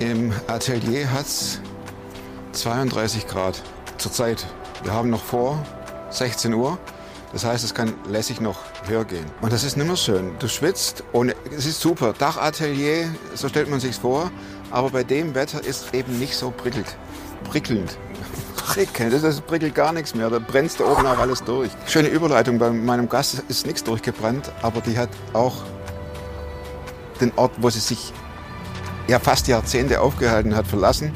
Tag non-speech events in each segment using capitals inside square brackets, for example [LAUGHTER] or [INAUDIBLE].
Im Atelier hat es 32 Grad zurzeit. Wir haben noch vor 16 Uhr. Das heißt, es kann lässig noch höher gehen. Und das ist nicht mehr schön. Du schwitzt und es ist super. Dachatelier, so stellt man sich's vor. Aber bei dem Wetter ist eben nicht so prickelt. Prickelnd. Prickelnd, das prickelt gar nichts mehr. Da brennst du oben auch alles durch. Schöne Überleitung. Bei meinem Gast ist nichts durchgebrannt, aber die hat auch den Ort, wo sie sich ja fast Jahrzehnte aufgehalten hat, verlassen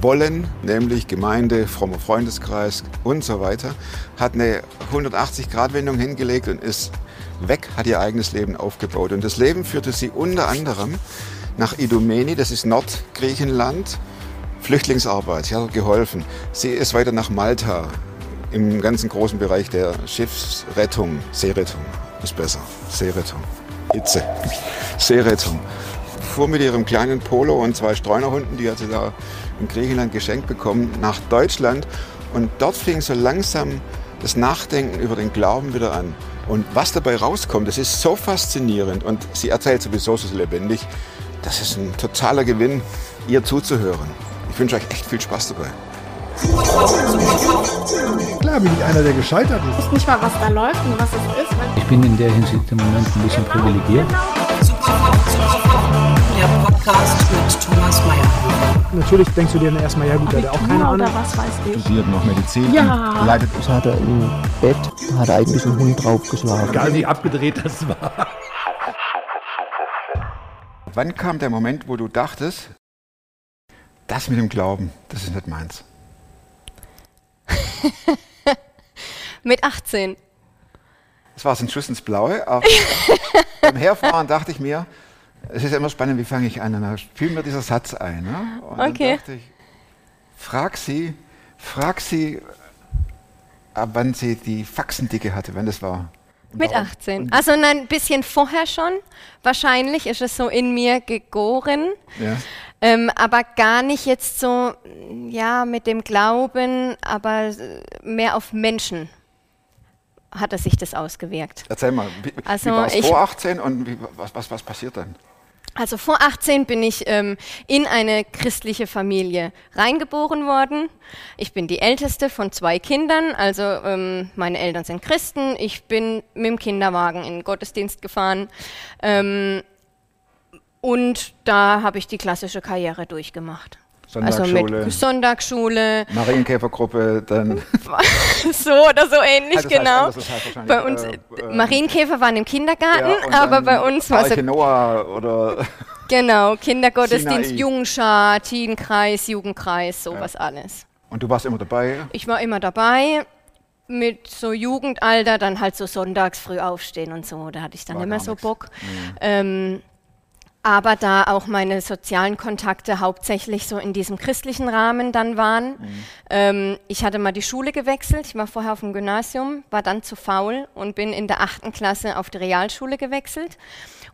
wollen, nämlich Gemeinde, frommer Freundeskreis und so weiter, hat eine 180-Grad-Wendung hingelegt und ist weg, hat ihr eigenes Leben aufgebaut. Und das Leben führte sie unter anderem nach Idomeni, das ist Nordgriechenland, Flüchtlingsarbeit, sie hat geholfen. Sie ist weiter nach Malta, im ganzen großen Bereich der Schiffsrettung, Seerettung ist besser, Seerettung, Hitze, Seerettung. Fuhr mit ihrem kleinen Polo und zwei Streunerhunden, die hat sie da in Griechenland geschenkt bekommen, nach Deutschland. Und dort fing so langsam das Nachdenken über den Glauben wieder an. Und was dabei rauskommt, das ist so faszinierend. Und sie erzählt sowieso so lebendig. Das ist ein totaler Gewinn, ihr zuzuhören. Ich wünsche euch echt viel Spaß dabei. Klar bin ich einer, der gescheitert ist. Ich weiß nicht mal, was da läuft und was es ist. Ich bin in der Hinsicht im Moment ein bisschen privilegiert. Der Podcast mit Thomas Mayer. Natürlich denkst du dir dann erstmal, ja gut, der hat auch keine Ahnung. was weiß ich. Studiert noch Medizin. Ja. und Leitet Das hat er im Bett, hat er eigentlich einen Hund draufgeschlagen. Egal wie abgedreht das war. Wann kam der Moment, wo du dachtest, das mit dem Glauben, das ist nicht meins? [LAUGHS] Mit 18. Das war so ein Schuss ins Blaue, aber [LAUGHS] beim Herfahren dachte ich mir, es ist immer spannend, wie fange ich an? Und dann fiel mir dieser Satz ein. Ne? Und Okay. dann dachte ich, frag sie, frag sie, ab wann sie die Faxendicke hatte, wann das war. Mit warum. 18. Also ein bisschen vorher schon. Wahrscheinlich ist es so in mir gegoren. Ja. Ähm, aber gar nicht jetzt so, ja, mit dem Glauben, aber mehr auf Menschen hat er sich das ausgewirkt. Erzähl mal, wie, Also wie war es vor 18 und wie, was, was, was passiert dann? Also vor 18 bin ich ähm, in eine christliche Familie reingeboren worden. Ich bin die älteste von zwei Kindern, also ähm, meine Eltern sind Christen. Ich bin mit dem Kinderwagen in den Gottesdienst gefahren. Ähm, und da habe ich die klassische Karriere durchgemacht. Also Sonntagsschule, mit Sonntagsschule, Marienkäfergruppe, dann [LAUGHS] so oder so ähnlich, Ah, das genau. das heißt wahrscheinlich, bei uns, äh, äh, äh, Marienkäfer waren im Kindergarten, Ja, aber bei uns war es Arche Noah oder Genau, Kindergottesdienst, Sinai. Jugendschar, Teenkreis, Jugendkreis, sowas alles. und du warst immer dabei. Ich war immer dabei, mit so Jugendalter, dann halt so sonntags früh aufstehen und so, da hatte ich dann War immer so. Bock. Ähm, aber da auch meine sozialen Kontakte hauptsächlich so in diesem christlichen Rahmen dann waren. Ähm, ich hatte mal die Schule gewechselt, ich war vorher auf dem Gymnasium, war dann zu faul und bin in der achten Klasse auf die Realschule gewechselt.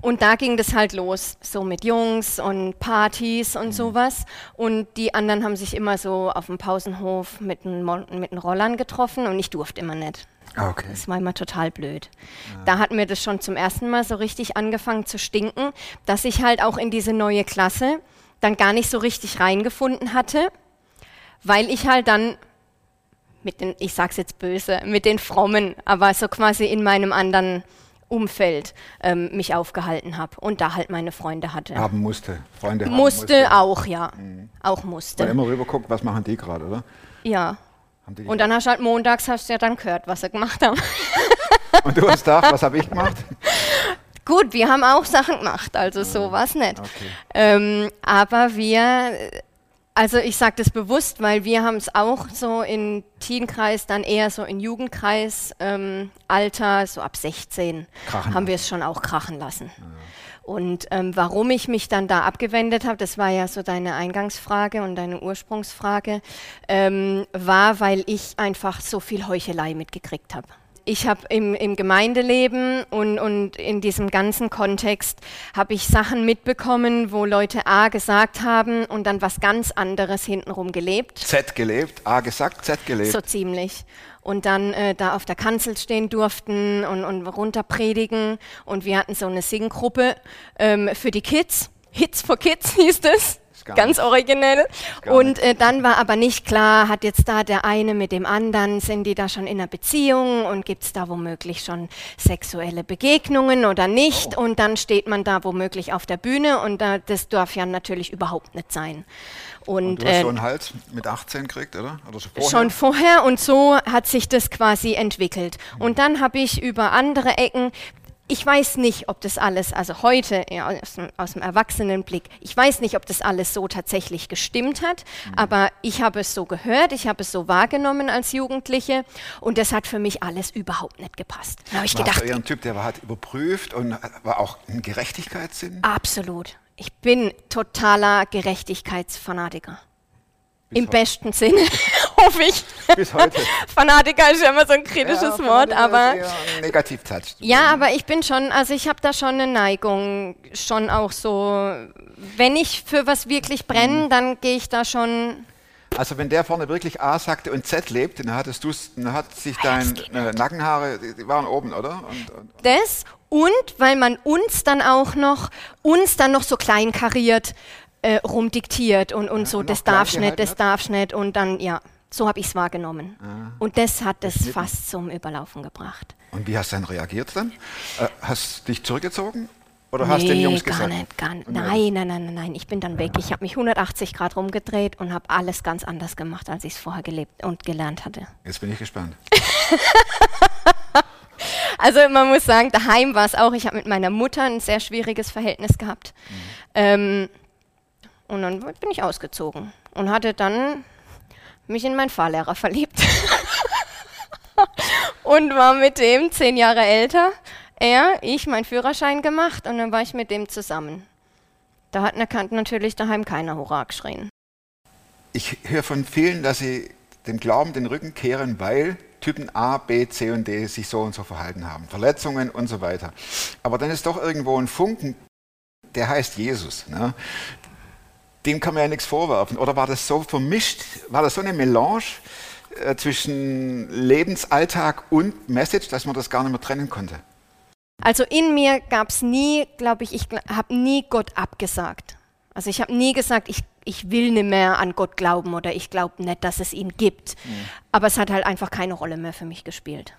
Und da ging das halt los, so mit Jungs und Partys und sowas. Und die anderen haben sich immer so auf dem Pausenhof mit mit den Rollern getroffen und ich durfte immer nicht. Ah, okay. Das war immer total blöd. Da hat mir das schon zum ersten Mal so richtig angefangen zu stinken, dass ich halt auch in diese neue Klasse dann gar nicht so richtig reingefunden hatte, weil ich halt dann mit den, ich sag's jetzt böse, mit den Frommen, aber so quasi in meinem anderen Umfeld ähm, mich aufgehalten habe und da halt meine Freunde hatte. Haben musste, Freunde haben musste, auch, ja. Auch Dann musste. immer rüber guckt, was machen die gerade, oder? Ja. Und dann hast du halt montags hast du ja dann gehört, was sie gemacht haben. [LAUGHS] und du hast gedacht, was habe ich gemacht? [LAUGHS] Gut, wir haben auch Sachen gemacht, also so war's nicht. Okay. Ähm, aber wir, also ich sage das bewusst, weil wir haben es auch so in Teenkreis, dann eher so in Jugendkreis, ähm, Alter, so ab 16, Krachen haben wir es schon auch krachen lassen. Und ähm, warum ich mich dann da abgewendet habe, das war ja so deine Eingangsfrage und deine Ursprungsfrage, ähm, war, weil ich einfach so viel Heuchelei mitgekriegt habe. Ich habe im, im Gemeindeleben und, und in diesem ganzen Kontext habe ich Sachen mitbekommen, wo Leute A gesagt haben und dann was ganz anderes hintenrum gelebt. Z gelebt, A gesagt, Z gelebt. So ziemlich. Und dann äh, da auf der Kanzel stehen durften und, und runterpredigen. Und wir hatten so eine Singgruppe ähm, für die Kids. Hits for Kids [LAUGHS] hieß das. Ganz originell. Und äh, dann war aber nicht klar, hat jetzt da der eine mit dem anderen, sind die da schon in einer Beziehung und gibt es da womöglich schon sexuelle Begegnungen oder nicht? Oh. Und dann steht man da womöglich auf der Bühne und da, das darf ja natürlich überhaupt nicht sein. Und, Und du hast äh, so einen Hals mit 18 gekriegt, oder? Oder schon vorher? Schon vorher und so hat sich das quasi entwickelt. Und dann habe ich über andere Ecken, ich weiß nicht, ob das alles, also heute ja, aus, dem, aus dem Erwachsenenblick, ich weiß nicht, ob das alles so tatsächlich gestimmt hat, Mhm. aber ich habe es so gehört, ich habe es so wahrgenommen als Jugendliche und das hat für mich alles überhaupt nicht gepasst. Da habe ich Warst gedacht, ein Typ, der war, hat überprüft und war auch ein Gerechtigkeitssinn? absolut. Ich bin totaler Gerechtigkeitsfanatiker. Im heute. besten Sinne, [LAUGHS] hoffe ich. Bis heute. [LAUGHS] Fanatiker ist ja immer so ein kritisches Ja, Wort, aber ein Negativ-Touch. ja, aber ich bin schon, also ich habe da schon eine Neigung, schon auch so, wenn ich für was wirklich brenne, dann gehe ich da schon, Also wenn der vorne wirklich A sagte und Z lebt, dann hattest du's, dann hat sich deine äh, Nackenhaare, die, waren oben, oder? Und, und, das und weil man uns dann auch noch, uns dann noch so kleinkariert äh, rumdiktiert und, und so, und noch das klein nicht, das darfst nicht und dann, ja, so habe ich es wahrgenommen. Und das hat es fast zum Überlaufen gebracht. und wie hast du dann reagiert dann? Äh, hast du dich zurückgezogen? Oder hast du den Nee, Jungs gar gesagt? nicht, gar nicht. Nein, nein, nein, nein, nein. Ich bin dann weg. Ich habe mich 180 Grad rumgedreht und habe alles ganz anders gemacht, als ich es vorher gelebt und gelernt hatte. Jetzt bin ich gespannt. [LAUGHS] Also man muss sagen, daheim war es auch. Ich habe mit meiner Mutter ein sehr schwieriges Verhältnis gehabt. Ähm, und dann bin ich ausgezogen und hatte dann mich in meinen Fahrlehrer verliebt. [LAUGHS] und war mit dem zehn Jahre älter. Er, ich, meinen Führerschein gemacht und dann war ich mit dem zusammen. Da hat natürlich daheim keiner Hurra geschrien. Ich höre von vielen, dass sie dem Glauben den Rücken kehren, weil Typen A, B, C und D sich so und so verhalten haben. Verletzungen und so weiter. Aber dann ist doch irgendwo ein Funken, der heißt Jesus. Ne? Dem kann man ja nichts vorwerfen. Oder war das so vermischt, war das so eine Melange äh, zwischen Lebensalltag und Message, dass man das gar nicht mehr trennen konnte? Also in mir gab es nie, glaube ich, ich habe nie Gott abgesagt. Also ich habe nie gesagt, ich, ich will nicht mehr an Gott glauben oder ich glaube nicht, dass es ihn gibt. Aber es hat halt einfach keine Rolle mehr für mich gespielt.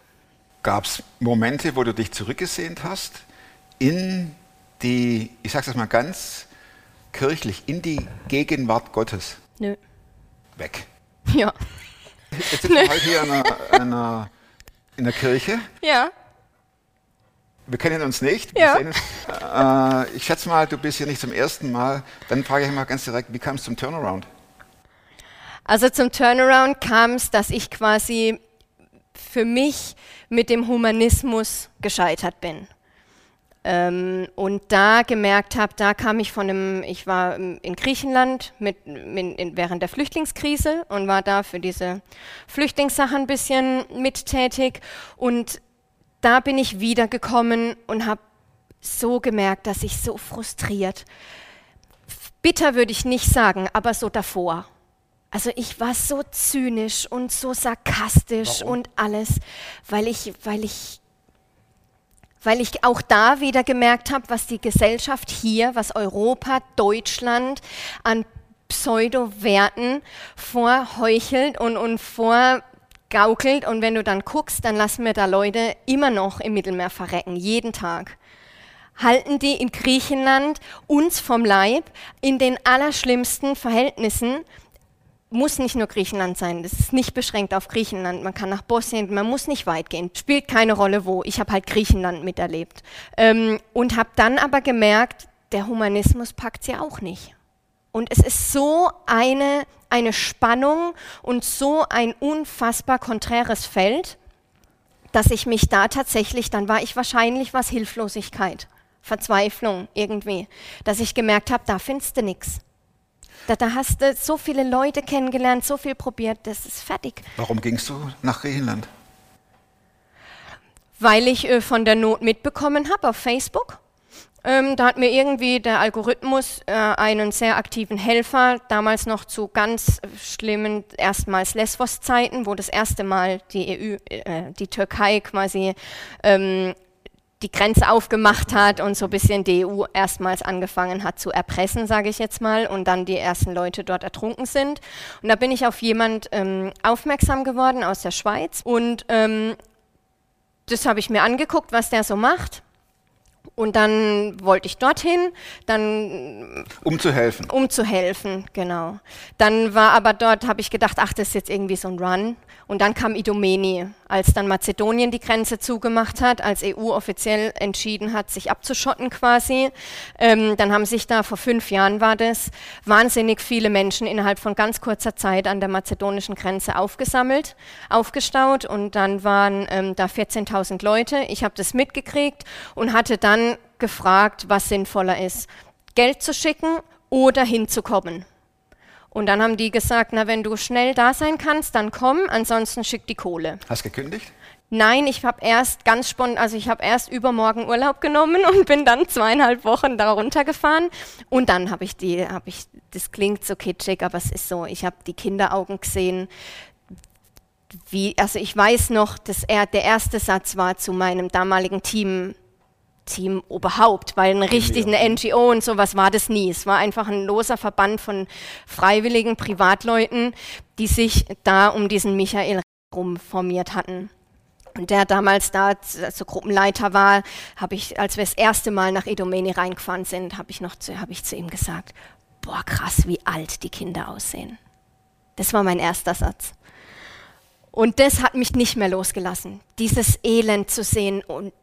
Gab es Momente, wo du dich zurückgesehnt hast in die, ich sage das mal ganz kirchlich, in die Gegenwart Gottes? Nö. Weg. [LAUGHS] Ja. Jetzt sind wir heute hier in einer, einer, in der Kirche. Ja. Wir kennen uns nicht. Ja. Uns. Äh, ich schätze mal, du bist hier nicht zum ersten Mal. Dann frage ich mal ganz direkt, wie kam es zum Turnaround? Also zum Turnaround kam es, dass ich quasi für mich mit dem Humanismus gescheitert bin. Ähm, und da gemerkt habe, da kam ich von einem, ich war ähm, in Griechenland mit, mit, in, während der Flüchtlingskrise und war da für diese Flüchtlingssache ein bisschen mittätig. Und da bin ich wiedergekommen und habe so gemerkt, dass ich so frustriert, bitter würde ich nicht sagen, aber so davor. Also ich war so zynisch und so sarkastisch Warum? und alles, weil ich, weil ich, weil ich auch da wieder gemerkt habe, was die Gesellschaft hier, was Europa, Deutschland an Pseudo-Werten vorheuchelt und, und vorgaukelt. Und wenn du dann guckst, dann lassen wir da Leute immer noch im Mittelmeer verrecken, jeden Tag halten die in Griechenland uns vom Leib in den allerschlimmsten Verhältnissen. Muss nicht nur Griechenland sein, das ist nicht beschränkt auf Griechenland. Man kann nach Bosnien, man muss nicht weit gehen, spielt keine Rolle wo. Ich habe halt Griechenland miterlebt ähm, und habe dann aber gemerkt, der Humanismus packt ja auch nicht. Und es ist so eine, eine Spannung und so ein unfassbar konträres Feld, dass ich mich da tatsächlich, dann war ich wahrscheinlich was Hilflosigkeit, Verzweiflung irgendwie, dass ich gemerkt habe, da findest du nichts. Da, da hast du so viele Leute kennengelernt, so viel probiert, das ist fertig. Warum gingst du nach Griechenland? weil ich äh, von der Not mitbekommen habe auf Facebook. Ähm, da hat mir irgendwie der Algorithmus äh, einen sehr aktiven Helfer, damals noch zu ganz schlimmen erstmals Lesbos-Zeiten, wo das erste Mal die EU, äh, die Türkei quasi ähm, die Grenze aufgemacht hat und so ein bisschen die EU erstmals angefangen hat zu erpressen, sage ich jetzt mal, und dann die ersten Leute dort ertrunken sind. Und da bin ich auf jemand ähm, aufmerksam geworden aus der Schweiz und ähm, das habe ich mir angeguckt, was der so macht. Und dann wollte ich dorthin, dann Um zu helfen. um zu helfen, genau. Dann war aber dort, habe ich gedacht, ach, das ist jetzt irgendwie so ein Run. Und dann kam Idomeni, als dann Mazedonien die Grenze zugemacht hat, als EU offiziell entschieden hat, sich abzuschotten quasi. Ähm, dann haben sich da vor fünf Jahren war das wahnsinnig viele Menschen innerhalb von ganz kurzer Zeit an der mazedonischen Grenze aufgesammelt, aufgestaut und dann waren ähm, da 14.000 Leute. Ich habe das mitgekriegt und hatte dann gefragt, was sinnvoller ist, Geld zu schicken oder hinzukommen. Und dann haben die gesagt, na, wenn du schnell da sein kannst, dann komm, ansonsten schick die Kohle. Hast gekündigt? Nein, ich habe erst ganz spontan, also ich habe erst übermorgen Urlaub genommen [LAUGHS] und bin dann zweieinhalb Wochen da runtergefahren. Und dann habe ich die, habe ich, das klingt so kitschig, aber es ist so, ich habe die Kinderaugen gesehen. Wie, also ich weiß noch, dass er, der erste Satz war zu meinem damaligen Team, Team Oberhaupt, weil eine richtig eine NGO und sowas war das nie. Es war einfach ein loser Verband von freiwilligen Privatleuten, die sich da um diesen Michael rum formiert hatten. Und der damals da so Gruppenleiter war, habe ich, als wir das erste Mal nach Edomeni reingefahren sind, habe ich noch zu, habe ich zu ihm gesagt, boah krass, wie alt die Kinder aussehen. Das war mein erster Satz. Und das hat mich nicht mehr losgelassen, dieses Elend zu sehen und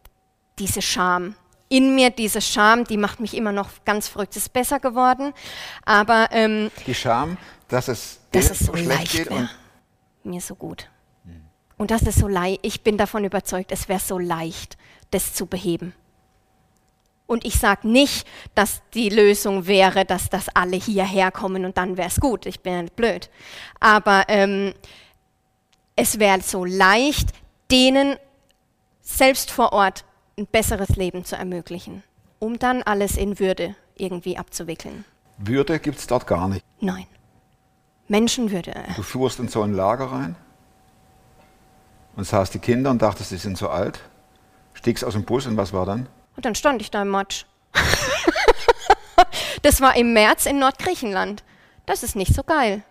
diese Scham. In mir diese Scham, die macht mich immer noch ganz verrückt. Ist besser geworden, aber ähm, Die Scham, dass es dass es so leicht geht wäre. und Mir so gut. Und das ist so leicht. Ich bin davon überzeugt, es wäre so leicht, das zu beheben. Und ich sage nicht, dass die Lösung wäre, dass das alle hierher kommen und dann wäre es gut. Ich bin ja nicht blöd. Aber ähm, es wäre so leicht, denen selbst vor Ort ein besseres Leben zu ermöglichen, um dann alles in Würde irgendwie abzuwickeln. Würde gibt es dort gar nicht. Nein. Menschenwürde. Du fuhrst in so ein Lager rein und sahst die Kinder und dachtest, sie sind so alt. Stiegst aus dem Bus und was war dann? Und dann stand ich da im Matsch. [LAUGHS] das war im März in Nordgriechenland. Das ist nicht so geil.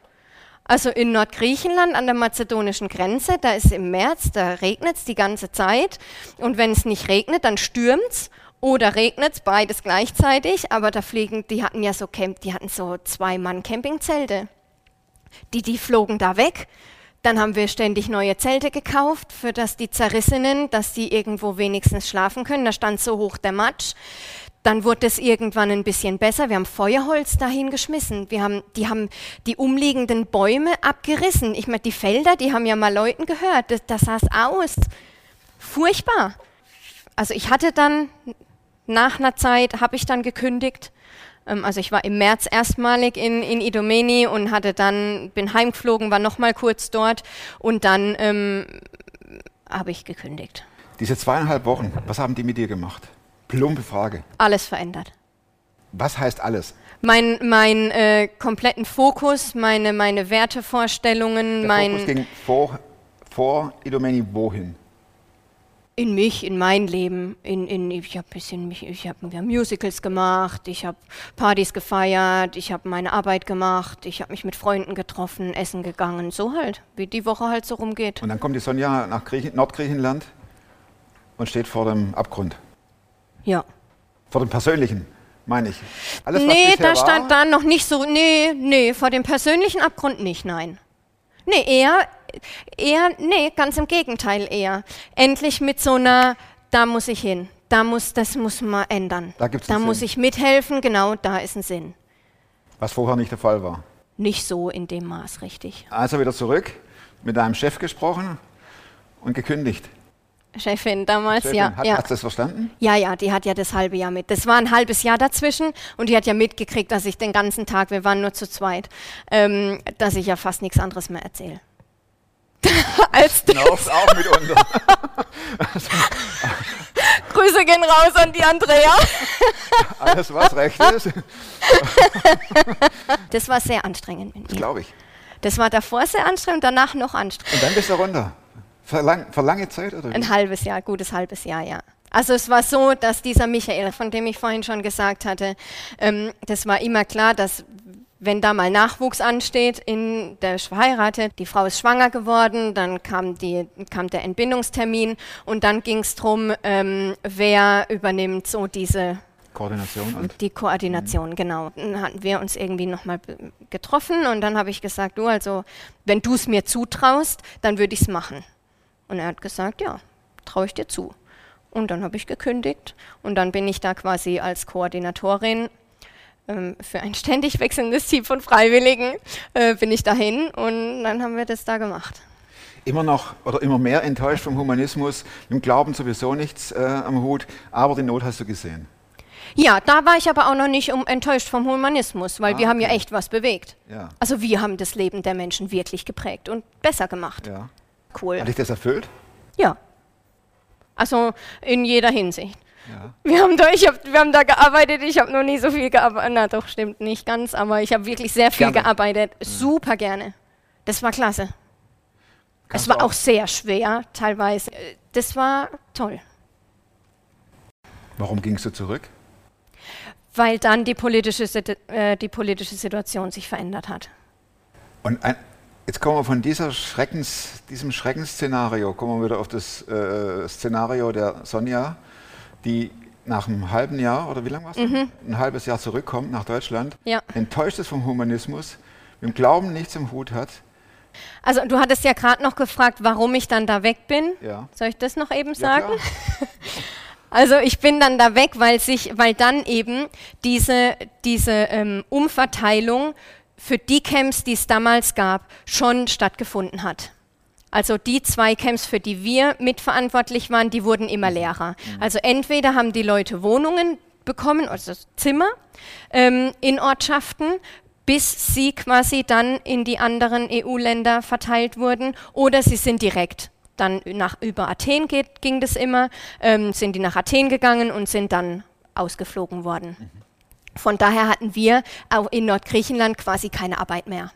Also in Nordgriechenland an der mazedonischen Grenze, da ist im März, da regnet es die ganze Zeit. Und wenn es nicht regnet, dann stürmt's oder regnet's, beides gleichzeitig. Aber da fliegen, die hatten ja so Camp, die hatten so zwei Mann Campingzelte. Die, die flogen da weg. Dann haben wir ständig neue Zelte gekauft, für das die Zerrissenen, dass die irgendwo wenigstens schlafen können. Da stand so hoch der Matsch. Dann wurde es irgendwann ein bisschen besser. Wir haben Feuerholz dahin geschmissen. Wir haben, die haben die umliegenden Bäume abgerissen. Ich meine, die Felder, die haben ja mal Leuten gehört. Das, das sah aus. Furchtbar. Also ich hatte dann, nach einer Zeit, habe ich dann gekündigt. Ähm, Also ich war im März erstmalig in, in Idomeni und hatte dann, bin heimgeflogen, war nochmal kurz dort und dann ähm, habe ich gekündigt. Diese zweieinhalb Wochen, was haben die mit dir gemacht? Plumpe Frage. Alles verändert. Was heißt alles? Mein, mein äh, kompletten Fokus, meine, meine Wertevorstellungen, Der mein Fokus ging vor, vor Idomeni wohin? in mich, in mein Leben, in, in ich habe bisschen mich, ich habe wir haben Musicals gemacht, ich habe Partys gefeiert, ich habe meine Arbeit gemacht, ich habe mich mit Freunden getroffen, essen gegangen, so halt, wie die Woche halt so rumgeht. Und dann kommt die Sonja nach Griechen, Nordgriechenland und steht vor dem Abgrund. Ja. Vor dem Persönlichen, meine ich. Alles, nee, da stand war, da noch nicht so, nee, nee, vor dem persönlichen Abgrund nicht, nein. Nee, eher, eher, nee, ganz im Gegenteil eher. Endlich mit so einer, da muss ich hin, da muss, das muss man ändern. Da gibt's da muss Sinn. ich mithelfen, genau, da ist ein Sinn. was vorher nicht der Fall war. Nicht so in dem Maß, richtig. Also wieder zurück, mit deinem Chef gesprochen und gekündigt. Chefin damals, Chefin, ja. hat, ja. Hast du das verstanden? Ja, ja, die hat ja das halbe Jahr mit. Das war ein halbes Jahr dazwischen und die hat ja mitgekriegt, dass ich den ganzen Tag, wir waren nur zu zweit, ähm, dass ich ja fast nichts anderes mehr erzähle. [LAUGHS] Als Nervt auch mitunter. [LAUGHS] Grüße gehen raus an die Andrea. [LAUGHS] Alles, was recht ist, Das war sehr anstrengend mit mir. glaube ich. Das war davor sehr anstrengend, danach noch anstrengend. Und dann bist du runter. Für, lang, für lange Zeit, oder? wie? Ein halbes Jahr, gutes halbes Jahr, ja. Also es war so, dass dieser Michael, von dem ich vorhin schon gesagt hatte, ähm, das war immer klar, dass wenn da mal Nachwuchs ansteht, in der ist verheiratet, die Frau ist schwanger geworden, dann kam, die, kam der Entbindungstermin und dann ging es darum, ähm, wer übernimmt so diese Koordination und die Koordination, genau. Dann hatten wir uns irgendwie nochmal getroffen und dann habe ich gesagt, du, also wenn du es mir zutraust, dann würde ich es machen. Und er hat gesagt, ja, traue ich dir zu. Und dann habe ich gekündigt und dann bin ich da quasi als Koordinatorin ähm, für ein [LAUGHS] ständig wechselndes Team von Freiwilligen äh, bin ich dahin und dann haben wir das da gemacht. immer noch oder immer mehr enttäuscht vom Humanismus, dem Glauben sowieso nichts äh, am Hut, aber die Not hast du gesehen. Ja, da war ich aber auch noch nicht um, enttäuscht vom Humanismus, weil Ah, wir haben ja okay. echt was bewegt. Ja. Also wir haben das Leben der Menschen wirklich geprägt und besser gemacht. Ja. Cool. Hat dich das erfüllt? Ja. Also in jeder Hinsicht. Ja. Wir haben da, ich hab, wir haben da gearbeitet, ich habe noch nie so viel gearbeitet. Na doch, stimmt nicht ganz, aber ich habe wirklich sehr viel Gerne. gearbeitet. Super gerne. Das war klasse. Kannst es war du auch sehr schwer, teilweise. Das war toll. Warum gingst du zurück? Weil dann die politische, äh, die politische Situation sich verändert hat. Und ein, jetzt kommen wir von Schreckens, diesem Schreckensszenario, kommen wir wieder auf das äh, Szenario der Sonja, die nach einem halben Jahr, oder wie lange war es? Ein halbes Jahr zurückkommt nach Deutschland, Ja. enttäuscht ist vom Humanismus, mit dem Glauben nichts im Hut hat. Also du hattest ja gerade noch gefragt, warum ich dann da weg bin. Ja. Soll ich das noch eben Ja, sagen? klar. [LAUGHS] Also ich bin dann da weg, weil sich, weil dann eben diese, diese ähm, Umverteilung für die Camps, die es damals gab, schon stattgefunden hat. Also die zwei Camps, für die wir mitverantwortlich waren, die wurden immer leerer. Also entweder haben die Leute Wohnungen bekommen, also Zimmer ähm, in Ortschaften, bis sie quasi dann in die anderen EU-Länder verteilt wurden, oder sie sind direkt dann nach, über Athen geht, ging das immer, ähm, sind die nach Athen gegangen und sind dann ausgeflogen worden. Von daher hatten wir auch in Nordgriechenland quasi keine Arbeit mehr.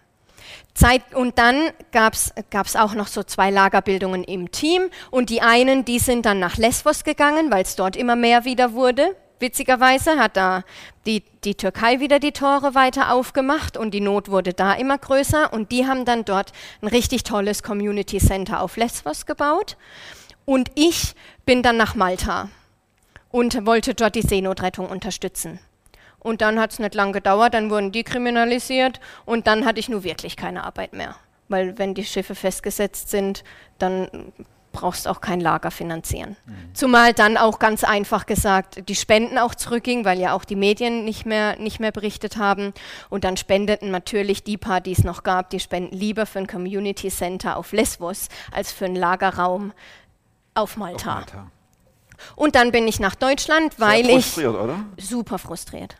Zeit, und dann gab es auch noch so zwei Lagerbildungen im Team und die einen, die sind dann nach Lesbos gegangen, weil es dort immer mehr wieder wurde. Witzigerweise hat da die, die Türkei wieder die Tore weiter aufgemacht und die Not wurde da immer größer und die haben dann dort ein richtig tolles Community Center auf Lesbos gebaut. Und ich bin dann nach Malta und wollte dort die Seenotrettung unterstützen. Und dann hat es nicht lang gedauert, dann wurden die kriminalisiert und dann hatte ich nur wirklich keine Arbeit mehr. Weil wenn die Schiffe festgesetzt sind, dann brauchst auch kein Lager finanzieren. Zumal dann auch ganz einfach gesagt die Spenden auch zurückgingen, weil ja auch die Medien nicht mehr, nicht mehr berichtet haben. Und dann spendeten natürlich die paar, die es noch gab, die spenden lieber für ein Community Center auf Lesbos als für einen Lagerraum auf Malta. Malta. Und dann bin ich nach Deutschland, weil Sehr ich frustriert, oder? super frustriert.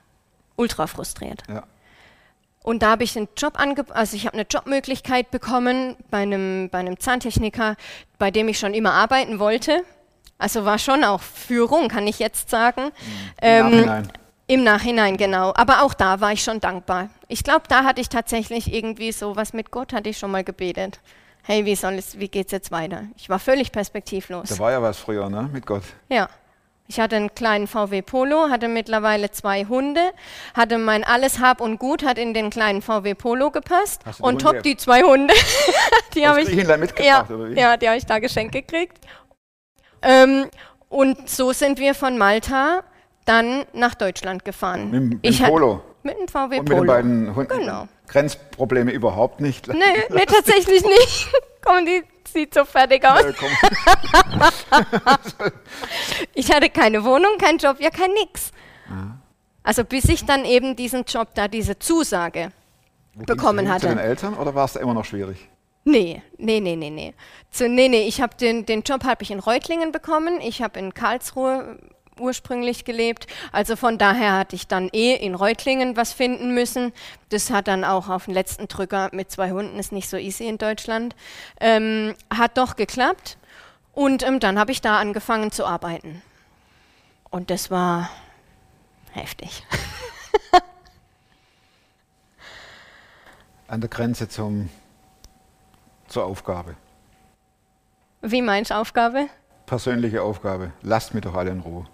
Ultra frustriert. Ja. Und da habe ich einen Job ange also ich habe eine Jobmöglichkeit bekommen bei einem, bei einem Zahntechniker, bei dem ich schon immer arbeiten wollte. Also war schon auch Führung, kann ich jetzt sagen. Ähm, Nachhinein. Im Nachhinein, genau. Aber auch da war ich schon dankbar. Ich glaube, da hatte ich tatsächlich irgendwie so was mit Gott, hatte ich schon mal gebetet. Hey, wie soll es, wie geht's jetzt weiter? Ich war völlig perspektivlos. Da war ja was früher, ne? Mit Gott. Ja. Ich hatte einen kleinen VW Polo, hatte mittlerweile zwei Hunde, hatte mein alles Hab und Gut hat in den kleinen VW Polo gepasst und Hunde- top die zwei Hunde, [LAUGHS] die habe ich ja, ja, die habe ich da geschenkt gekriegt. Ähm, und so sind wir von Malta dann nach Deutschland gefahren. Mit, dem- mit ich Polo. Mit dem VW Und mit den Polo. beiden Hunden. Genau. Grenzprobleme überhaupt nicht. Nee, [LAUGHS] nee, tatsächlich nicht. [LAUGHS] Komm, die sieht so fertig aus. Komm. [LAUGHS] Ich hatte keine Wohnung, keinen Job, ja kein nix. Also bis ich dann eben diesen Job da, diese Zusage Wo bekommen hin? Zu den hatte. Eltern oder war es da immer noch schwierig? Nee, nee, nee, nee, nee. Zu, nee, nee, ich habe den, den Job habe ich in Reutlingen bekommen, ich habe in Karlsruhe ursprünglich gelebt. Also von daher hatte ich dann eh in Reutlingen was finden müssen. Das hat dann auch auf den letzten Drücker mit zwei Hunden, ist nicht so easy in Deutschland. Ähm, hat doch geklappt. Und ähm, dann habe ich da angefangen zu arbeiten. Und das war heftig. [LAUGHS] An der Grenze zum, zur Aufgabe. Wie meinst du Aufgabe? Persönliche Aufgabe. Lasst mich doch alle in Ruhe.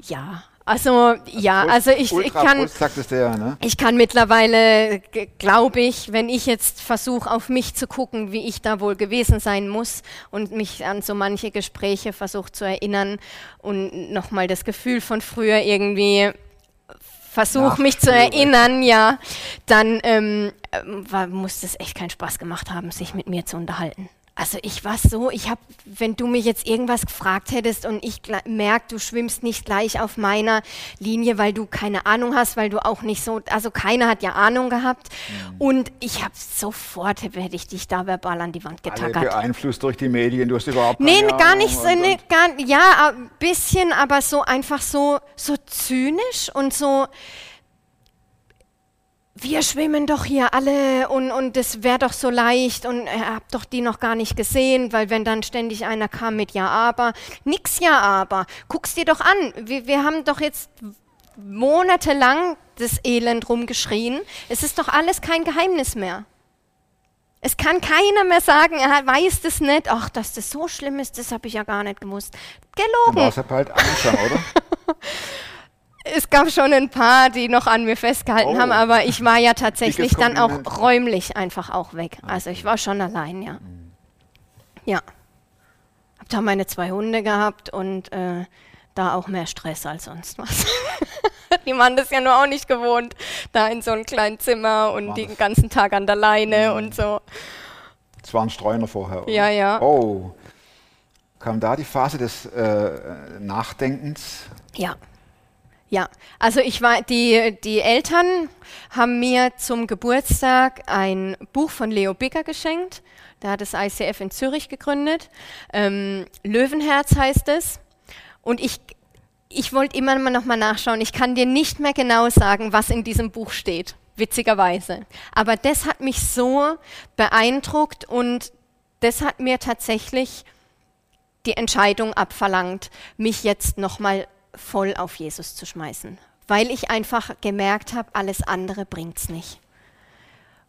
Ja, also ja, also ich, ich kann, ja, ne? ich kann mittlerweile, glaube ich, wenn ich jetzt versuche, auf mich zu gucken, wie ich da wohl gewesen sein muss und mich an so manche Gespräche versuche zu erinnern und nochmal das Gefühl von früher irgendwie versuche mich zu erinnern, ja, dann ähm, ähm, war, muss das echt keinen Spaß gemacht haben, sich mit mir zu unterhalten. Also ich war so, ich habe, wenn du mich jetzt irgendwas gefragt hättest und ich merke, du schwimmst nicht gleich auf meiner Linie, weil du keine Ahnung hast, weil du auch nicht so, also keiner hat ja Ahnung gehabt und ich habe sofort, hätte ich dich da verbal an die Wand Alle getackert. beeinflusst durch die Medien, du hast überhaupt Nee, keine gar Ahnung nicht so, und- nee, gar, ja, ein bisschen, aber so einfach so, so zynisch und so, wir schwimmen doch hier alle und, und das wäre doch so leicht und ihr habt doch die noch gar nicht gesehen, weil wenn dann ständig einer kam mit Ja, aber, nix Ja, aber, guck's dir doch an, wir, wir haben doch jetzt monatelang das Elend rumgeschrien, es ist doch alles kein Geheimnis mehr. Es kann keiner mehr sagen, er weiß das nicht. Ach, dass das so schlimm ist, das habe ich ja gar nicht gewusst. Gelogen. war es halt einsam, oder? [LAUGHS] Es gab schon ein paar, die noch an mir festgehalten Oh. haben, aber ich war ja [LAUGHS] tatsächlich dann auch räumlich einfach auch weg. Also ich war schon allein, ja. Ja. Hab da meine zwei Hunde gehabt und äh, da auch mehr Stress als sonst was. [LAUGHS] die waren das ja nur auch nicht gewohnt, da in so einem kleinen Zimmer und den ganzen Tag an der Leine und so. Es war ein Streuner vorher. oder? Ja, ja. Oh. Kam da die Phase des äh, Nachdenkens? Ja. Ja, also ich war, die, die Eltern haben mir zum Geburtstag ein Buch von Leo Bicker geschenkt. Der hat das ICF in Zürich gegründet. Ähm, Löwenherz heißt es. Und ich, ich wollte immer noch mal nachschauen. Ich kann dir nicht mehr genau sagen, was in diesem Buch steht, witzigerweise. Aber das hat mich so beeindruckt und das hat mir tatsächlich die Entscheidung abverlangt, mich jetzt nochmal voll auf Jesus zu schmeißen, weil ich einfach gemerkt habe, alles andere bringt's nicht.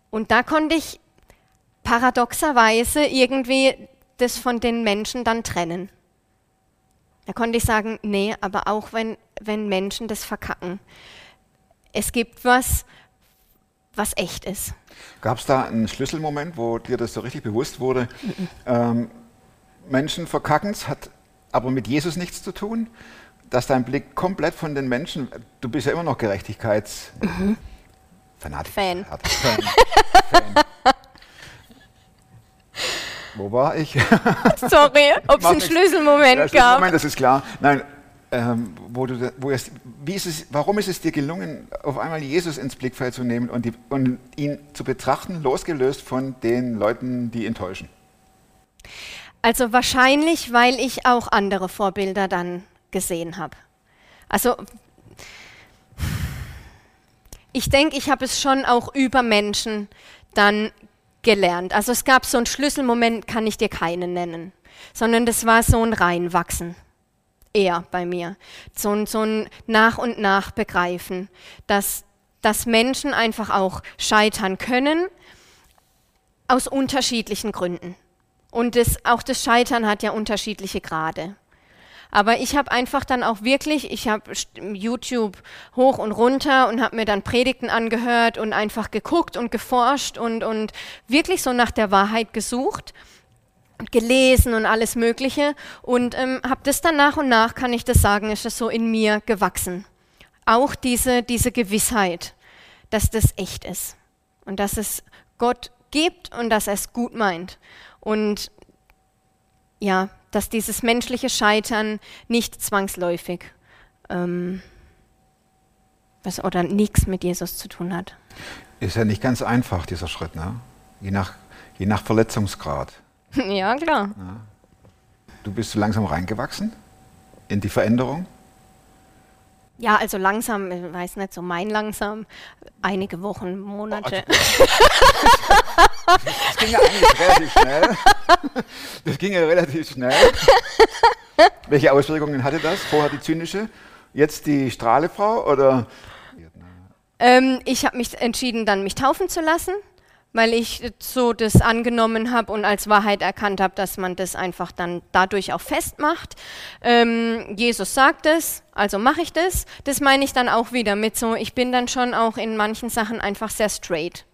Und da konnte ich paradoxerweise irgendwie das von den Menschen dann trennen. Da konnte ich sagen, nee, aber auch wenn, wenn Menschen das verkacken, es gibt was, was echt ist. Gab es da einen Schlüsselmoment, wo dir das so richtig bewusst wurde? Ähm, Menschen verkacken es, hat aber mit Jesus nichts zu tun, dass dein Blick komplett von den Menschen, du bist ja immer noch Gerechtigkeits... Fanatiker. Fan. Fan. Fan. Wo war ich? [LAUGHS] Sorry, ob es einen. Schlüsselmoment Ja, gab. Moment, das ist klar. Nein, ähm, wo du, wo es, wie ist es, warum ist es dir gelungen, auf einmal Jesus ins Blickfeld zu nehmen und, die, und ihn zu betrachten, losgelöst von den Leuten, die enttäuschen? Also wahrscheinlich, weil ich auch andere Vorbilder dann gesehen habe. Also ich denke, ich habe es schon auch über Menschen dann gelernt. Also es gab so einen Schlüsselmoment, kann ich dir keinen nennen, sondern das war so ein Reinwachsen. Eher bei mir. So ein, so ein Nach und Nach begreifen, dass, dass Menschen einfach auch scheitern können aus unterschiedlichen Gründen. Und das, auch das Scheitern hat ja unterschiedliche Grade. Aber ich habe einfach dann auch wirklich, ich habe YouTube hoch und runter und habe mir dann Predigten angehört und einfach geguckt und geforscht und, und wirklich so nach der Wahrheit gesucht und gelesen und alles Mögliche. Und ähm, habe das dann nach und nach, kann ich das sagen, ist das so in mir gewachsen. Auch diese, diese Gewissheit, dass das echt ist und dass es Gott gibt und dass er es gut meint. Und ja, dass dieses menschliche Scheitern nicht zwangsläufig ähm, was, oder nichts mit Jesus zu tun hat. Ist ja nicht ganz einfach, dieser Schritt, ne? je, nach, je nach Verletzungsgrad. [LAUGHS] ja, klar. Du bist so langsam reingewachsen in die Veränderung. Ja, also langsam, ich weiß nicht, so mein langsam, einige Wochen, Monate. [LAUGHS] Das ging ja eigentlich [LAUGHS] relativ schnell. [LAUGHS] Das ging ja relativ schnell. Welche Auswirkungen hatte das? Vorher die zynische, jetzt die Strahlefrau oder? Ähm, ich habe mich entschieden, dann mich taufen zu lassen, weil ich so das angenommen habe und als Wahrheit erkannt habe, dass man das einfach dann dadurch auch festmacht. Ähm, Jesus sagt es, also mache ich das. Das meine ich dann auch wieder mit so, ich bin dann schon auch in manchen Sachen einfach sehr straight.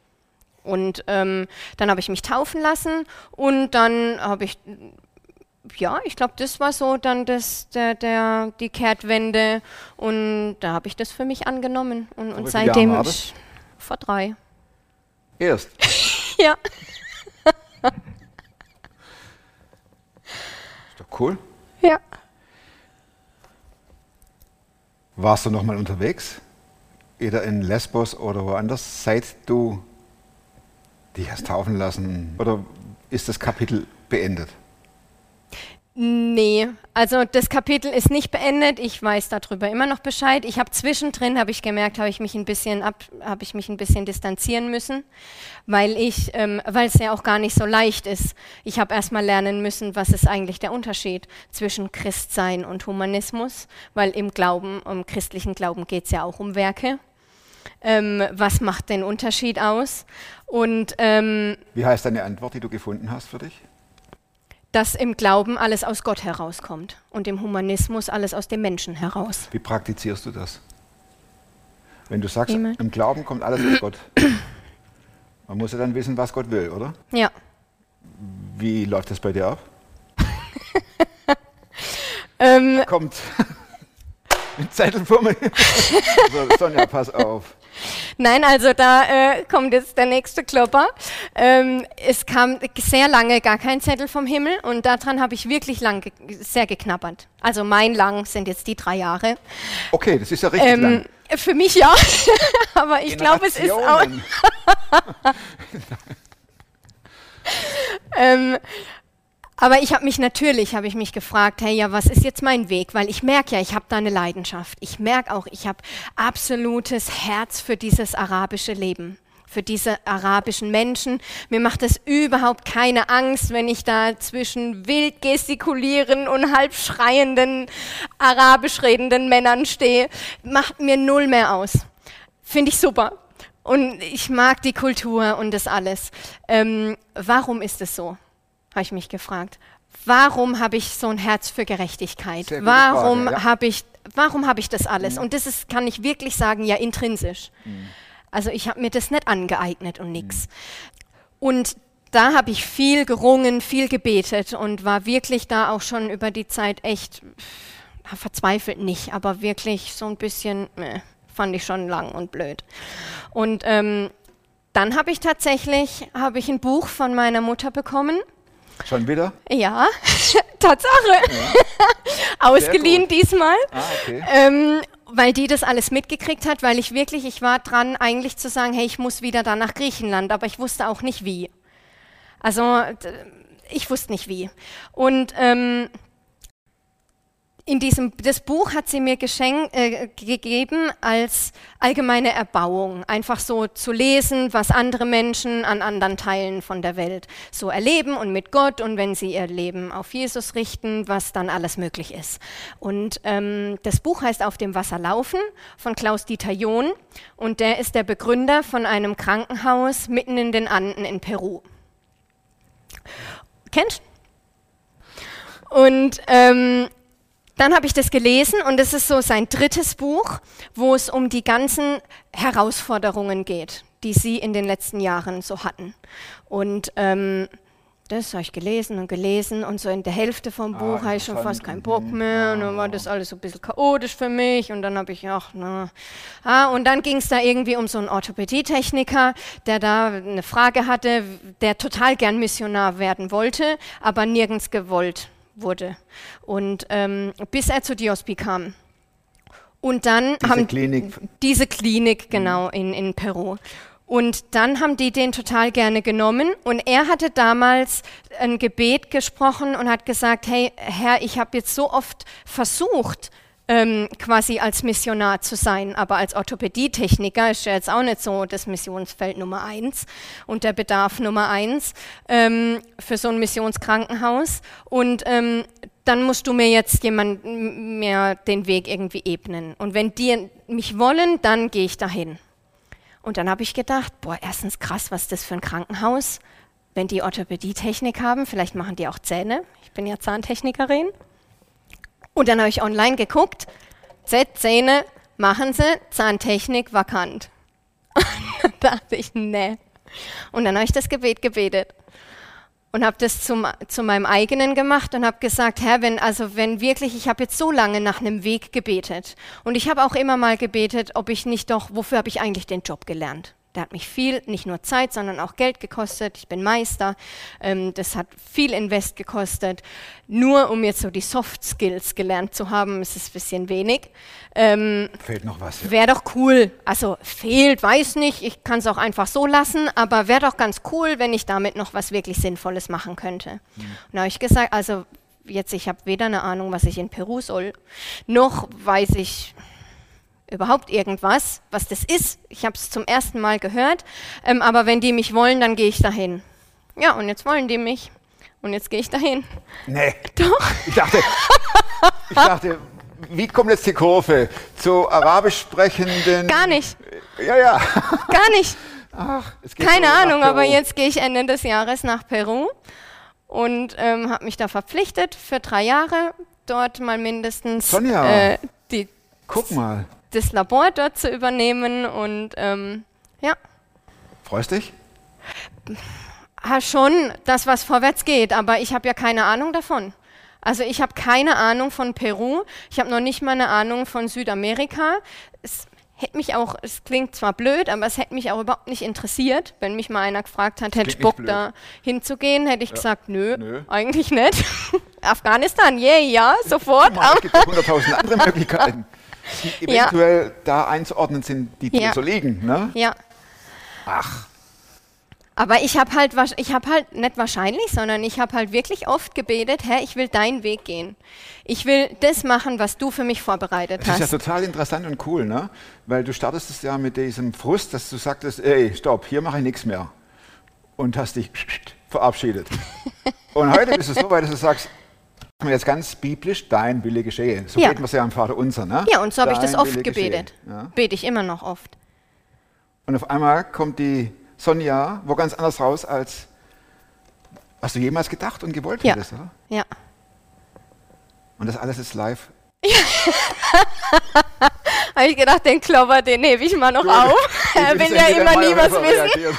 Und ähm, dann habe ich mich taufen lassen und dann habe ich, ja, ich glaube, das war so dann das, der, der, die Kehrtwende und da habe ich das für mich angenommen. Und, und seitdem, ich- vor drei. Erst. [LAUGHS] Ja. Ist doch cool. Ja. Warst du noch mal unterwegs? Either in Lesbos oder woanders, seit du dich hast taufen lassen? Oder ist das Kapitel beendet? Nee, also das Kapitel ist nicht beendet. Ich weiß darüber immer noch Bescheid. Ich habe zwischendrin, habe ich gemerkt, habe ich mich ein bisschen ab, habe ich mich ein bisschen distanzieren müssen, weil ich, ähm, weil es ja auch gar nicht so leicht ist. Ich habe erstmal lernen müssen, was ist eigentlich der Unterschied zwischen Christsein und Humanismus, weil im Glauben, im christlichen Glauben geht es ja auch um Werke. Ähm, was macht den Unterschied aus? Und ähm, Wie heißt deine Antwort, die du gefunden hast für dich? dass im Glauben alles aus Gott herauskommt und im Humanismus alles aus dem Menschen heraus. Wie praktizierst du das? Wenn du sagst, Wie im Glauben kommt alles aus Gott. Man muss ja dann wissen, was Gott will, oder? Ja. Wie läuft das bei dir ab? [LAUGHS] Ähm, Kommt ein Zettel vor mir. [LAUGHS] so, Sonja, pass auf. nein, also da äh, kommt jetzt der nächste Klopper. Ähm, es kam sehr lange gar kein Zettel vom Himmel und daran habe ich wirklich lang ge sehr geknabbert. Also mein lang sind jetzt die drei Jahre. Okay, das ist ja richtig Ähm, lang. für mich ja, [LAUGHS] aber ich glaube, es ist auch. [LAUGHS] Ähm, aber ich habe mich natürlich, habe ich mich gefragt, hey, ja, was ist jetzt mein Weg? Weil ich merke ja, ich habe da eine Leidenschaft. Ich merke auch, ich habe absolutes Herz für dieses arabische Leben, für diese arabischen Menschen. Mir macht es überhaupt keine Angst, wenn ich da zwischen wild gestikulieren und halb schreienden, arabisch redenden Männern stehe. Macht mir null mehr aus. Finde ich super. Und ich mag die Kultur und das alles. Ähm, warum ist es so? Habe ich mich gefragt. Warum habe ich so ein Herz für Gerechtigkeit? Warum ja. habe ich, warum habe ich das alles? Und das ist, kann ich wirklich sagen, ja intrinsisch. Also ich habe mir das nicht angeeignet und nix. Und da habe ich viel gerungen, viel gebetet und war wirklich da auch schon über die Zeit echt verzweifelt nicht, aber wirklich so ein bisschen äh, fand ich schon lang und blöd. Und ähm, dann habe ich tatsächlich habe ich ein Buch von meiner Mutter bekommen. Schon wieder? Ja, [LAUGHS] Tatsache. [LAUGHS] Ausgeliehen diesmal. Ah, okay. Ähm, weil die das alles mitgekriegt hat, weil ich wirklich, ich war dran, eigentlich zu sagen, hey, ich muss wieder da nach Griechenland, aber ich wusste auch nicht wie. Also, ich wusste nicht wie. Und ähm, in diesem, das Buch hat sie mir geschenk, äh, gegeben als allgemeine Erbauung, einfach so zu lesen, was andere Menschen an anderen Teilen von der Welt so erleben und mit Gott und wenn sie ihr Leben auf Jesus richten, was dann alles möglich ist. Und ähm, das Buch heißt Auf dem Wasser laufen von Klaus-Dieter John und der ist der Begründer von einem Krankenhaus mitten in den Anden in Peru. Kennt? Und ähm, dann habe ich das gelesen und es ist so sein drittes Buch, wo es um die ganzen Herausforderungen geht, die sie in den letzten Jahren so hatten. Und ähm, das habe ich gelesen und gelesen und so in der Hälfte vom Buch habe ich schon fast keinen Bock mehr und dann war das alles so ein bisschen chaotisch für mich und dann habe ich, ach, na. Ah, und dann ging es da irgendwie um so einen Orthopädietechniker, der da eine Frage hatte, der total gern Missionar werden wollte, aber nirgends gewollt wurde. Und ähm, bis er zu Diospi kam. Und dann Diese haben Klinik. diese Klinik genau in, in Peru. Und dann haben die den total gerne genommen und er hatte damals ein Gebet gesprochen und hat gesagt, hey Herr, ich habe jetzt so oft versucht, ähm, quasi als Missionar zu sein. Aber als Orthopädietechniker ist ja jetzt auch nicht so das Missionsfeld Nummer eins und der Bedarf Nummer eins ähm, für so ein Missionskrankenhaus. Und ähm, dann musst du mir jetzt jemand mir den Weg irgendwie ebnen. Und wenn die mich wollen, dann gehe ich dahin. Und dann habe ich gedacht, boah, erstens krass, was ist das für ein Krankenhaus? Wenn die Orthopädietechnik haben, vielleicht machen die auch Zähne. Ich bin ja Zahntechnikerin. Und dann habe ich online geguckt, Z-Zähne machen sie, Zahntechnik vakant. [LAUGHS] Dann dachte ich, ne. Und dann habe ich das Gebet gebetet und habe das zum, zu meinem eigenen gemacht und habe gesagt, Herr, wenn also wenn wirklich, ich habe jetzt so lange nach einem Weg gebetet und ich habe auch immer mal gebetet, ob ich nicht doch, wofür habe ich eigentlich den Job gelernt? Der hat mich viel, nicht nur Zeit, sondern auch Geld gekostet. Ich bin Meister. Ähm, das hat viel Invest gekostet. Nur um jetzt so die Soft Skills gelernt zu haben, ist es ein bisschen wenig. Ähm, Fehlt noch was. Ja. wäre doch cool. Also fehlt, weiß nicht. Ich kann es auch einfach so lassen. Aber wäre doch ganz cool, wenn ich damit noch was wirklich Sinnvolles machen könnte. Mhm. Und da habe ich gesagt, also jetzt, ich habe weder eine Ahnung, was ich in Peru soll, noch weiß ich, überhaupt irgendwas, was das ist. Ich habe es zum ersten Mal gehört, ähm, aber wenn die mich wollen, dann gehe ich dahin. Ja, und jetzt wollen die mich. Und jetzt gehe ich dahin. Nee. [LAUGHS] Doch. Ich dachte, ich dachte, wie kommt jetzt die Kurve zu arabisch sprechenden? Gar nicht. Ja, ja. Gar nicht. [LAUGHS] Ach, Keine Ahnung, aber jetzt gehe ich Ende des Jahres nach Peru und ähm, habe mich da verpflichtet, für drei Jahre dort mal mindestens Sonja. äh, die, Guck mal. Das Labor dort zu übernehmen und ähm, ja. Freust dich? Ha, schon, dass was vorwärts geht, aber ich habe ja keine Ahnung davon. Also ich habe keine Ahnung von Peru, ich habe noch nicht mal eine Ahnung von Südamerika. Es hätte mich auch, es klingt zwar blöd, aber es hätte mich auch überhaupt nicht interessiert, wenn mich mal einer gefragt hat, hätte ich Bock da hinzugehen, hätte ich gesagt, nö, Nö. eigentlich nicht. [LAUGHS] Afghanistan, yay, ja, sofort. Mal, es gibt ja [LAUGHS] hunderttausend andere Möglichkeiten, die Ja. eventuell da einzuordnen sind, die dir Ja. so liegen. Ne? Ja. Ach, Aber ich habe halt, ich habe halt nicht wahrscheinlich, sondern ich habe halt wirklich oft gebetet, Herr, ich will deinen Weg gehen. Ich will das machen, was du für mich vorbereitet das ist ja hast. total interessant und cool, ne? weil du startest es ja mit diesem Frust, dass du sagtest, ey, stopp, hier mache ich nichts mehr. Und hast dich verabschiedet. [LAUGHS] und heute bist du so weit, dass du sagst, jetzt ganz biblisch, dein Wille geschehe. So Ja. beten wir es ja am Vater unser. Ne? Ja, und so habe ich das oft Wille gebetet. Ja? Bete ich immer noch oft. Und auf einmal kommt die Sonja wo ganz anders raus, als was du jemals gedacht und gewollt Ja. hättest. Oder? Ja. Und das alles ist live. [LAUGHS] Habe ich gedacht, den Klopper, den hebe ich mal noch auf. [LAUGHS] Er will ja immer nie was [LAUGHS] wissen.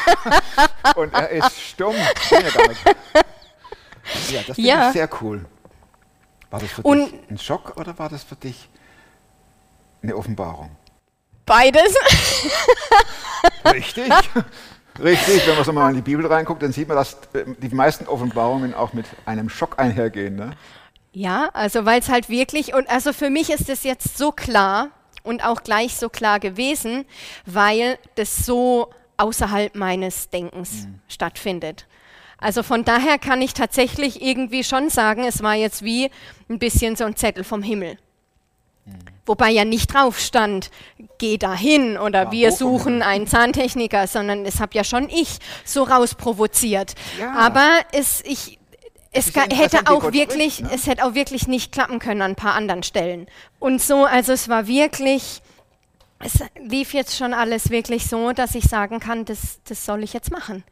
Und er ist stumm. Ja. Ja, das finde Ja. ich sehr cool. War das für Und- dich ein Schock oder war das für dich eine Offenbarung? Beides. Richtig. Richtig, wenn man so mal in die Bibel reinguckt, dann sieht man, dass äh, die meisten Offenbarungen auch mit einem Schock einhergehen. Ne? Ja, also weil es halt wirklich, und also für mich ist es jetzt so klar und auch gleich so klar gewesen, weil das so außerhalb meines Denkens stattfindet. Also von daher kann ich tatsächlich irgendwie schon sagen, es war jetzt wie ein bisschen so ein Zettel vom Himmel. Wobei ja nicht drauf stand, geh dahin oder War wir suchen einen Zahntechniker, sondern es habe ja schon ich so rausprovoziert. Ja. Aber es, ich, es hätte auch wirklich, spricht, ne? es hätte auch wirklich nicht klappen können an ein paar anderen Stellen. Und so, also es war wirklich, es lief jetzt schon alles wirklich so, dass ich sagen kann, das, das soll ich jetzt machen.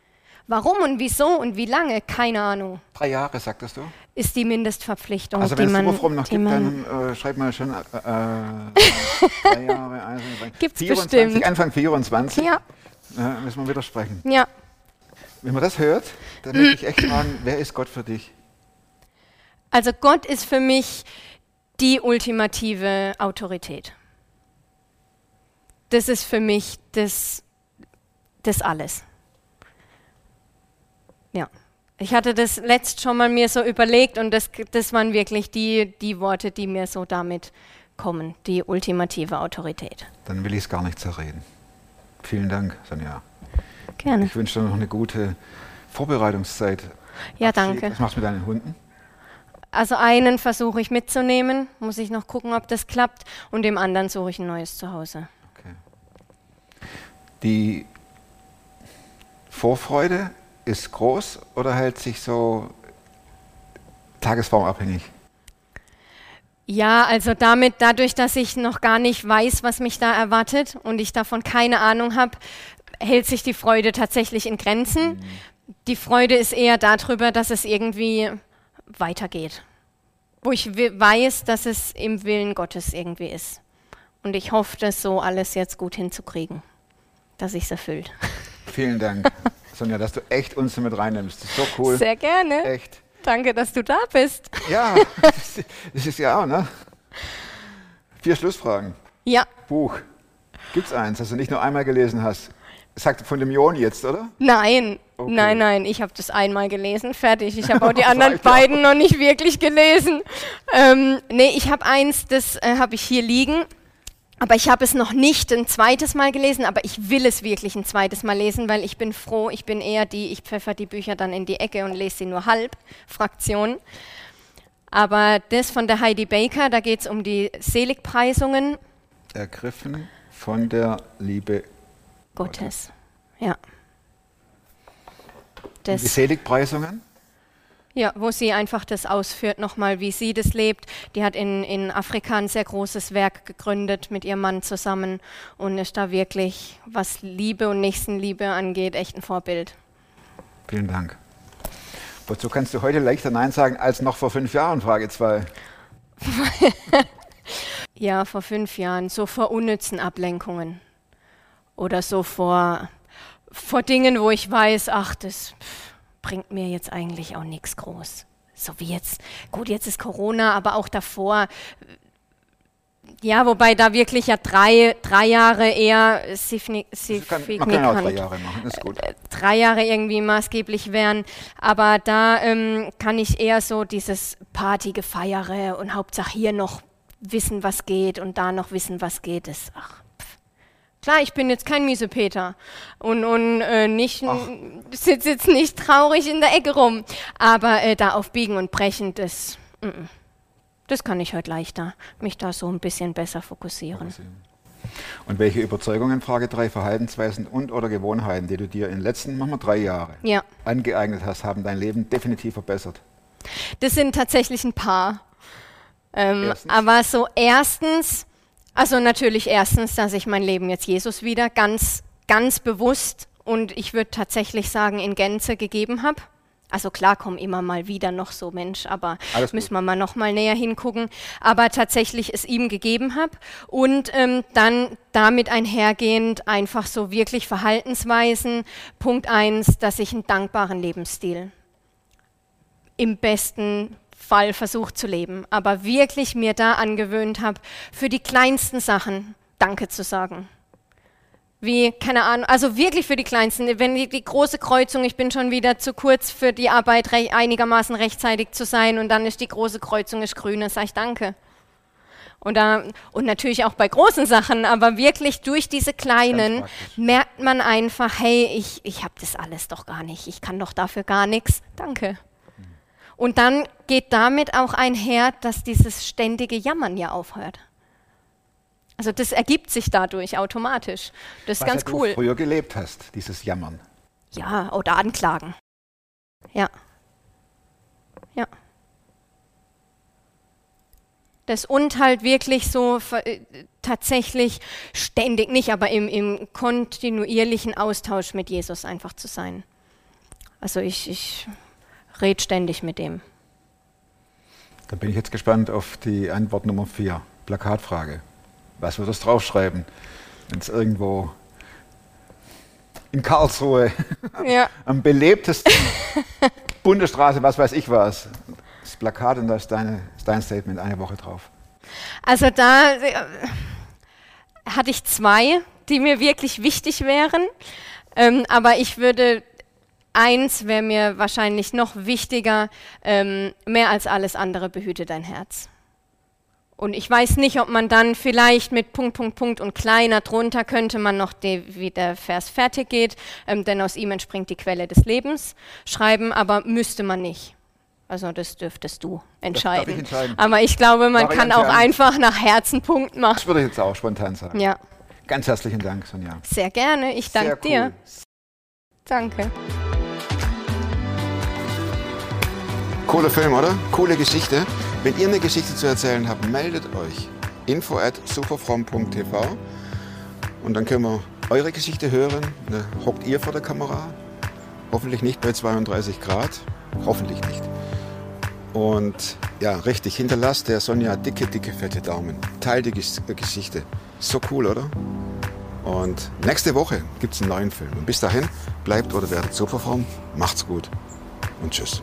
Warum und wieso und wie lange, keine Ahnung, Drei Jahre, sagtest du? ist die Mindestverpflichtung, Also die wenn es man, noch die gibt, man dann äh, schreibt mal schon äh, äh, [LAUGHS] drei Jahre. Also, Gibt's 24, bestimmt. Anfang 24. ja, Ja, müssen wir widersprechen. ja. Wenn man das hört, dann möchte ich echt fragen, wer ist Gott für dich? Also Gott ist für mich die ultimative Autorität. Das ist für mich das, das alles. Ja. Ich hatte das letzt schon mal mir so überlegt und das, das waren wirklich die, die Worte, die mir so damit kommen. Die ultimative Autorität. Dann will ich es gar nicht zerreden. Vielen Dank, Sonja. Gerne. Ich wünsche dir noch eine gute Vorbereitungszeit. Ja, Abschied. danke. Was machst du mit deinen Hunden? also einen versuche ich mitzunehmen, muss ich noch gucken, ob das klappt, und dem anderen suche ich ein neues Zuhause. Okay. Die Vorfreude ist groß oder hält sich so tagesformabhängig? Ja, also damit, dadurch, dass ich noch gar nicht weiß, was mich da erwartet und ich davon keine Ahnung habe, hält sich die Freude tatsächlich in Grenzen. Mhm. Die Freude ist eher darüber, dass es irgendwie weitergeht. Wo ich weiß, dass es im Willen Gottes irgendwie ist. Und ich hoffe, das so alles jetzt gut hinzukriegen, dass ich es erfüllt. Vielen Dank, [LAUGHS] Sonja, dass du echt uns mit reinnimmst. Das ist so cool. Sehr gerne. Echt. Danke, dass du da bist. Ja, [LAUGHS] das ist ja auch, ne? Vier Schlussfragen. Ja. Buch. Gibt's eins, das du nicht nur einmal gelesen hast? Sagt von dem Jon jetzt, oder? Nein, okay. nein, nein. Ich habe das einmal gelesen, fertig. Ich habe auch [LAUGHS] die anderen beiden noch nicht wirklich gelesen. Ähm, nee, ich habe eins, das äh, habe ich hier liegen. Aber ich habe es noch nicht ein zweites Mal gelesen, aber ich will es wirklich ein zweites Mal lesen, weil ich bin froh, ich bin eher die, ich pfeffer die Bücher dann in die Ecke und lese sie nur halb, Fraktion. Aber das von der Heidi Baker, da geht es um die Seligpreisungen. Ergriffen von der Liebe Gottes. Ja. Das die Seligpreisungen? Ja, wo sie einfach das ausführt nochmal, wie sie das lebt. Die hat in, in Afrika ein sehr großes Werk gegründet mit ihrem Mann zusammen und ist da wirklich, was Liebe und Nächstenliebe angeht, echt ein Vorbild. Vielen Dank. Wozu kannst du heute leichter Nein sagen als noch vor fünf Jahren? Frage 2. [LAUGHS] ja, vor fünf Jahren, so vor unnützen Ablenkungen oder so vor, vor Dingen, wo ich weiß, ach, das bringt mir jetzt eigentlich auch nichts groß. So wie jetzt, gut, jetzt ist Corona, aber auch davor, ja, wobei da wirklich ja drei, drei Jahre eher signifikant. Drei Jahre machen, ist gut. Äh, drei Jahre irgendwie maßgeblich wären. Aber da ähm, kann ich eher so dieses Partygefeiere und Hauptsache hier noch wissen, was geht und da noch wissen, was geht, ist, ach, Klar, ich bin jetzt kein Miesepeter und, und äh, nicht, [LAUGHS] sitze jetzt nicht traurig in der Ecke rum. Aber äh, da auf Biegen und Brechen, das, mm, mm, das kann ich heute leichter, mich da so ein bisschen besser fokussieren. Und welche Überzeugungen, Frage 3, Verhaltensweisen und oder Gewohnheiten, die du dir in den letzten, machen wir drei Jahre, ja. angeeignet hast, haben dein Leben definitiv verbessert? Das sind tatsächlich ein paar. Ähm, aber so erstens, also natürlich erstens, dass ich mein Leben jetzt Jesus wieder ganz, ganz bewusst und ich würde tatsächlich sagen in Gänze gegeben habe. Also klar kommen immer mal wieder noch so Mensch, aber Alles müssen gut. wir mal noch mal näher hingucken. Aber tatsächlich es ihm gegeben habe und ähm, dann damit einhergehend einfach so wirklich Verhaltensweisen. Punkt eins, dass ich einen dankbaren Lebensstil im besten Fall versucht zu leben, aber wirklich mir da angewöhnt habe, für die kleinsten Sachen Danke zu sagen. Wie, keine Ahnung, also wirklich für die kleinsten. Wenn die, die große Kreuzung, ich bin schon wieder zu kurz für die Arbeit re einigermaßen rechtzeitig zu sein und dann ist die große Kreuzung ist grün, dann sage ich Danke. Und, da, und natürlich auch bei großen Sachen, aber wirklich durch diese kleinen merkt man einfach, hey, ich, ich habe das alles doch gar nicht, ich kann doch dafür gar nichts. Danke. Und dann geht damit auch einher, dass dieses ständige Jammern ja aufhört. Also das ergibt sich dadurch automatisch. Das ist Was ganz cool. Du früher gelebt hast, dieses Jammern. Ja, oder Anklagen. Ja. Ja. Das und halt wirklich so äh, tatsächlich ständig, nicht, aber im, im kontinuierlichen Austausch mit Jesus einfach zu sein. Also ich, ich red ständig mit dem. Da bin ich jetzt gespannt auf die Antwort Nummer vier. Plakatfrage. Was wird das draufschreiben, wenn es irgendwo in Karlsruhe [LAUGHS] ja. [LAUGHS] am belebtesten [LAUGHS] Bundesstraße, was weiß ich was, das Plakat und da ist, deine, ist dein Statement eine Woche drauf. Also da äh, hatte ich zwei, die mir wirklich wichtig wären, ähm, aber ich würde eins wäre mir wahrscheinlich noch wichtiger, ähm, mehr als alles andere behüte dein Herz. Und ich weiß nicht, ob man dann vielleicht mit Punkt, Punkt, Punkt und kleiner drunter könnte man noch, die, wie der Vers fertig geht, ähm, denn aus ihm entspringt die Quelle des Lebens, schreiben, aber müsste man nicht. Also das dürftest du entscheiden. ich entscheiden? Aber ich glaube, man kann Variante auch eins. einfach nach Herzen Punkt machen. Das würde ich jetzt auch spontan sagen. Ja, Ganz herzlichen Dank, Sonja. sehr gerne. Ich danke Sehr dir. cool. Danke. Cooler Film, oder? Coole Geschichte. Wenn ihr eine Geschichte zu erzählen habt, meldet euch. info at superfrom.tv und dann können wir eure Geschichte hören. Ne, hockt ihr vor der Kamera? Hoffentlich nicht bei 32 Grad. Hoffentlich nicht. Und ja, richtig, hinterlasst der Sonja dicke, dicke, fette Daumen. Teil die äh, Geschichte. So cool, oder? Und nächste Woche gibt es einen neuen Film. Und bis dahin, bleibt oder werdet Superform. Macht's gut und tschüss.